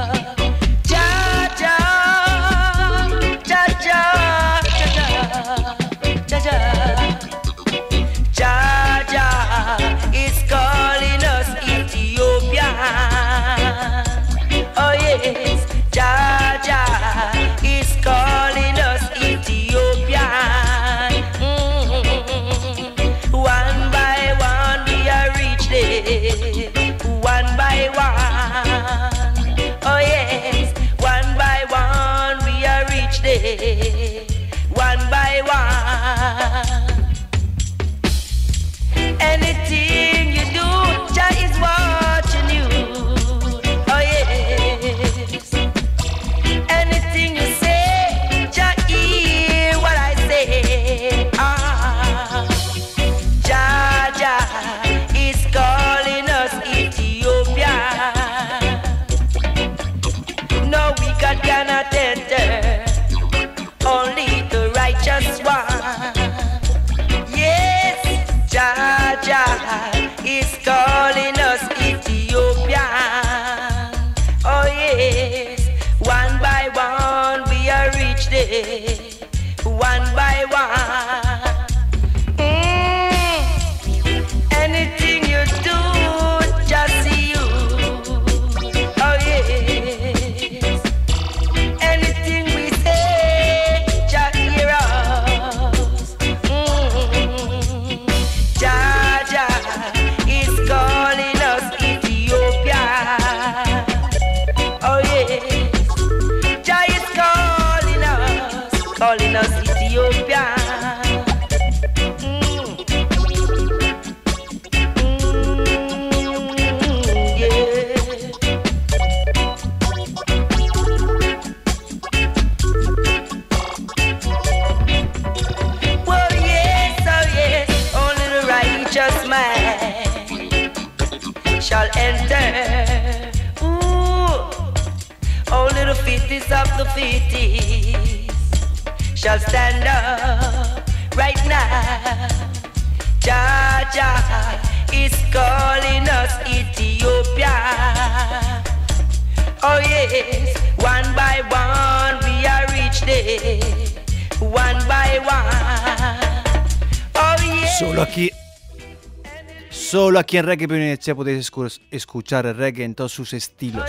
Solo aquí en Reggae Pioneer podéis escu- escuchar el reggae en todos sus estilos.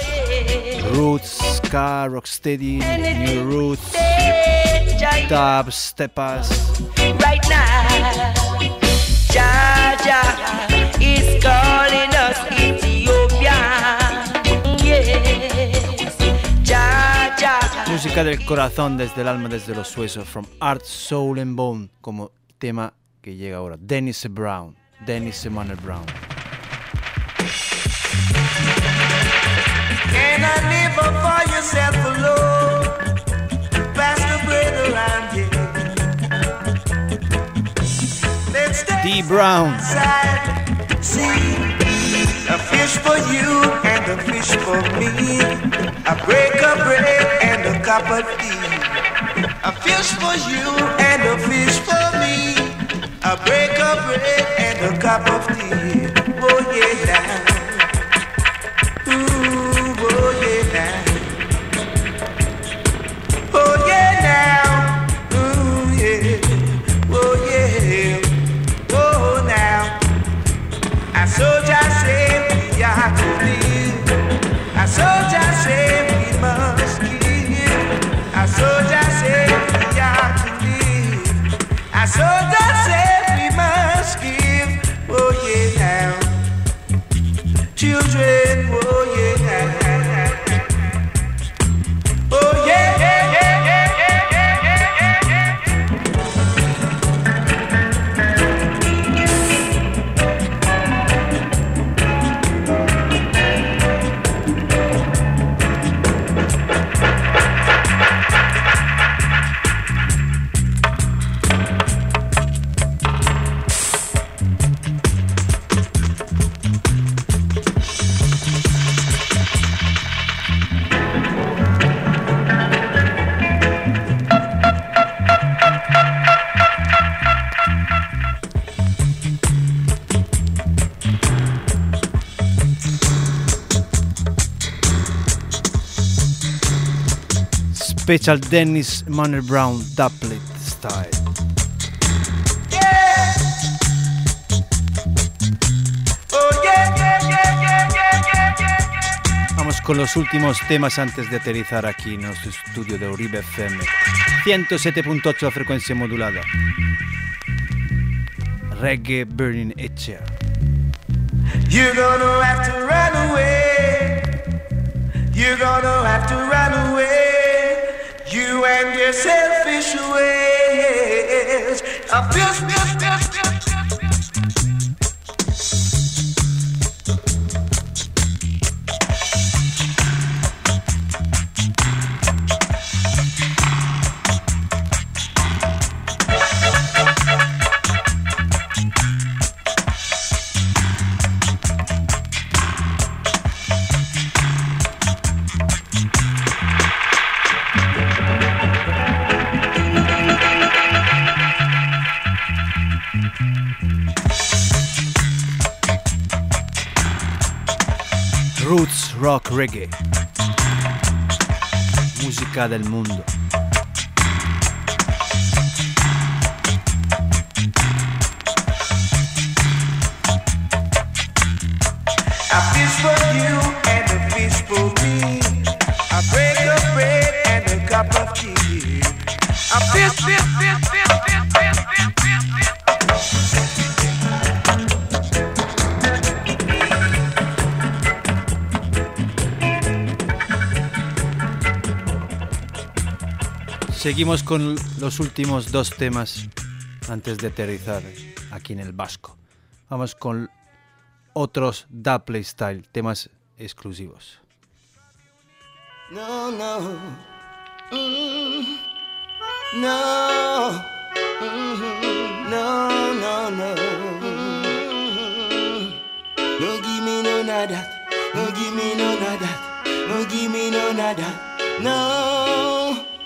Roots, ska, rocksteady, new roots, dubs, stepas. right now. Jah Jah is calling us Ethiopia. Yes, Jah Jah. Música del corazón, desde el alma, desde los huesos. From Art, Soul and Bone, como tema que llega ahora. Dennis Brown. Dennis Emmanuel Brown. And I for yourself alone. Pass the bread around here. Let's D. Brown. a fish for you and a fish for me. A break of bread and a cup of tea. A fish for you and a fish for me. A break of bread and a cup of tea. Oh yeah, special Dennis Manner Brown doublet style. Vamos con los últimos temas antes de aterrizar aquí en nuestro estudio de Uribe FM. 107.8 frecuencia modulada. Reggae Burning Etcher. You're gonna have to run away. You're gonna have to run away. you and your selfish ways. I feel, feel, feel, feel. reggae, música del mundo. Seguimos con los últimos dos temas antes de aterrizar aquí en el Vasco. Vamos con otros Da Playstyle, temas exclusivos. No, no. No. No. No, no, no. no. No no. No no. No.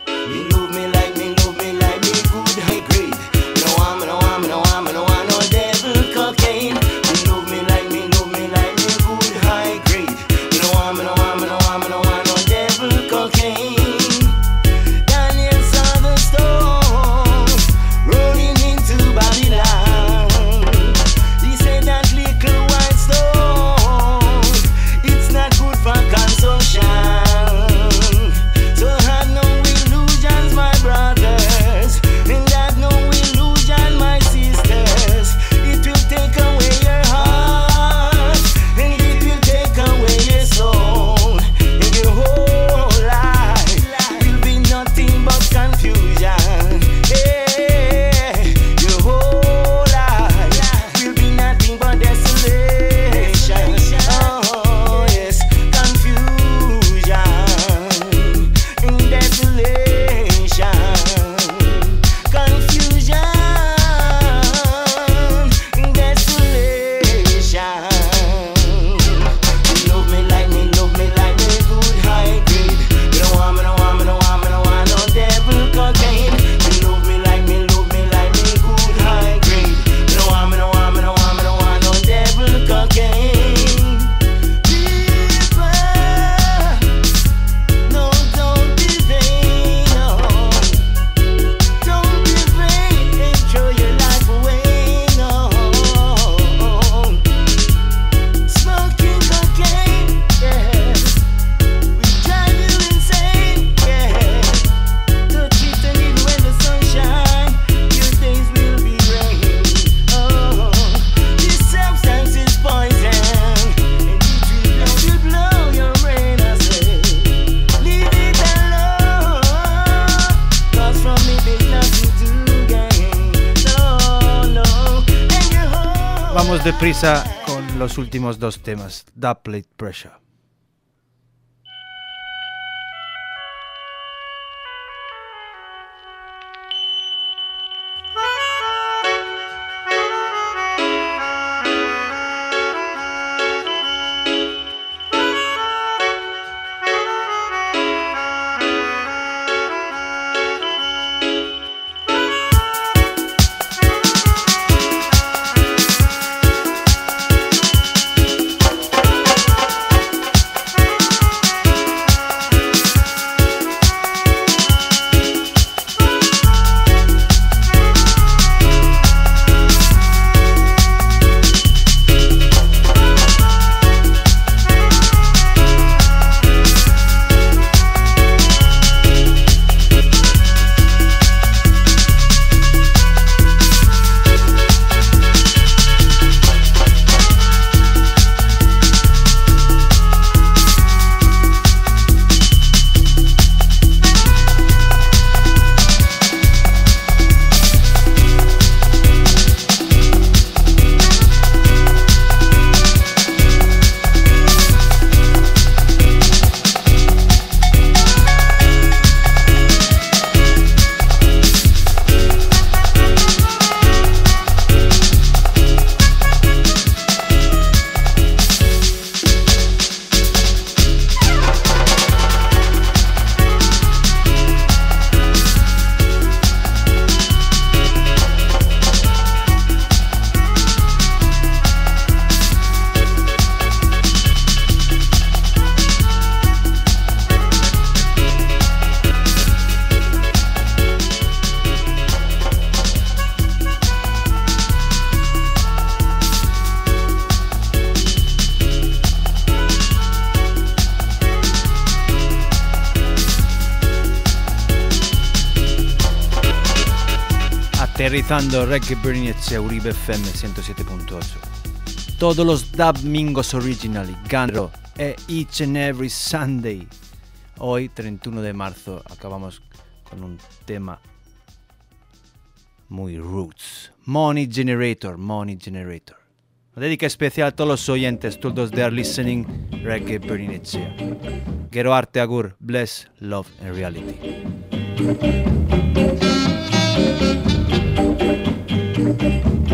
deprisa con los últimos dos temas, That Plate Pressure. Aterrizando Reggae Burning e Uribe FM 107.8. Todos los domingos originally, Ganro e Each and Every Sunday. Hoy, 31 de marzo, acabamos con un tema muy roots. Money Generator, Money Generator. Una dedica especial a todos los oyentes, todos they are listening Reggae Burning Echea. Gero arte agur, bless, love and reality. Thank you.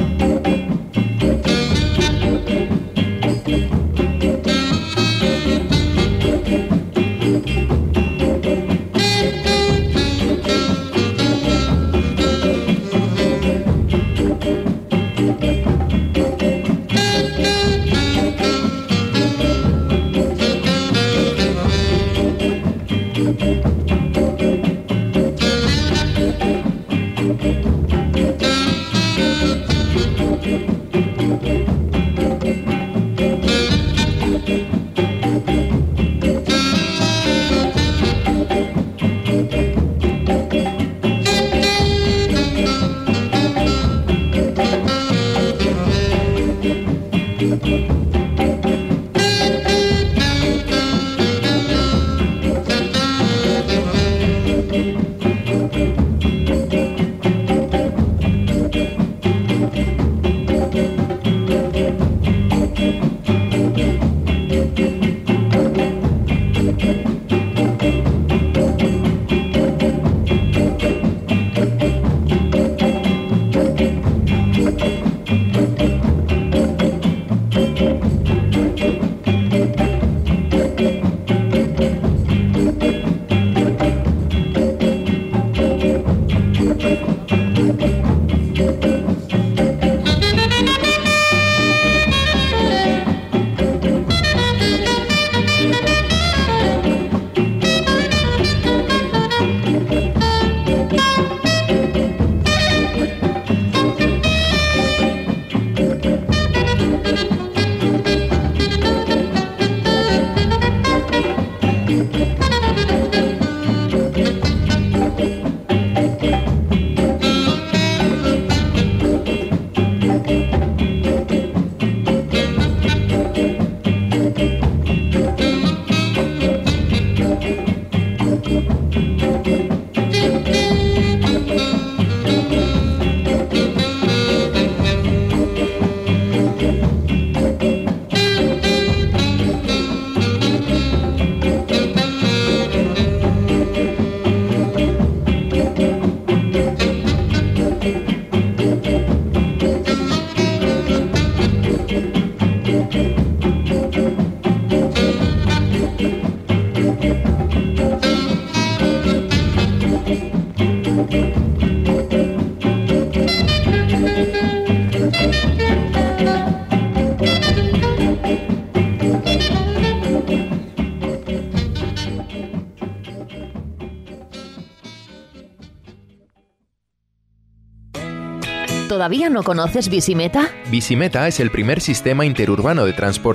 ¿Todavía no conoces Bisimeta? Bisimeta es el primer sistema interurbano de transporte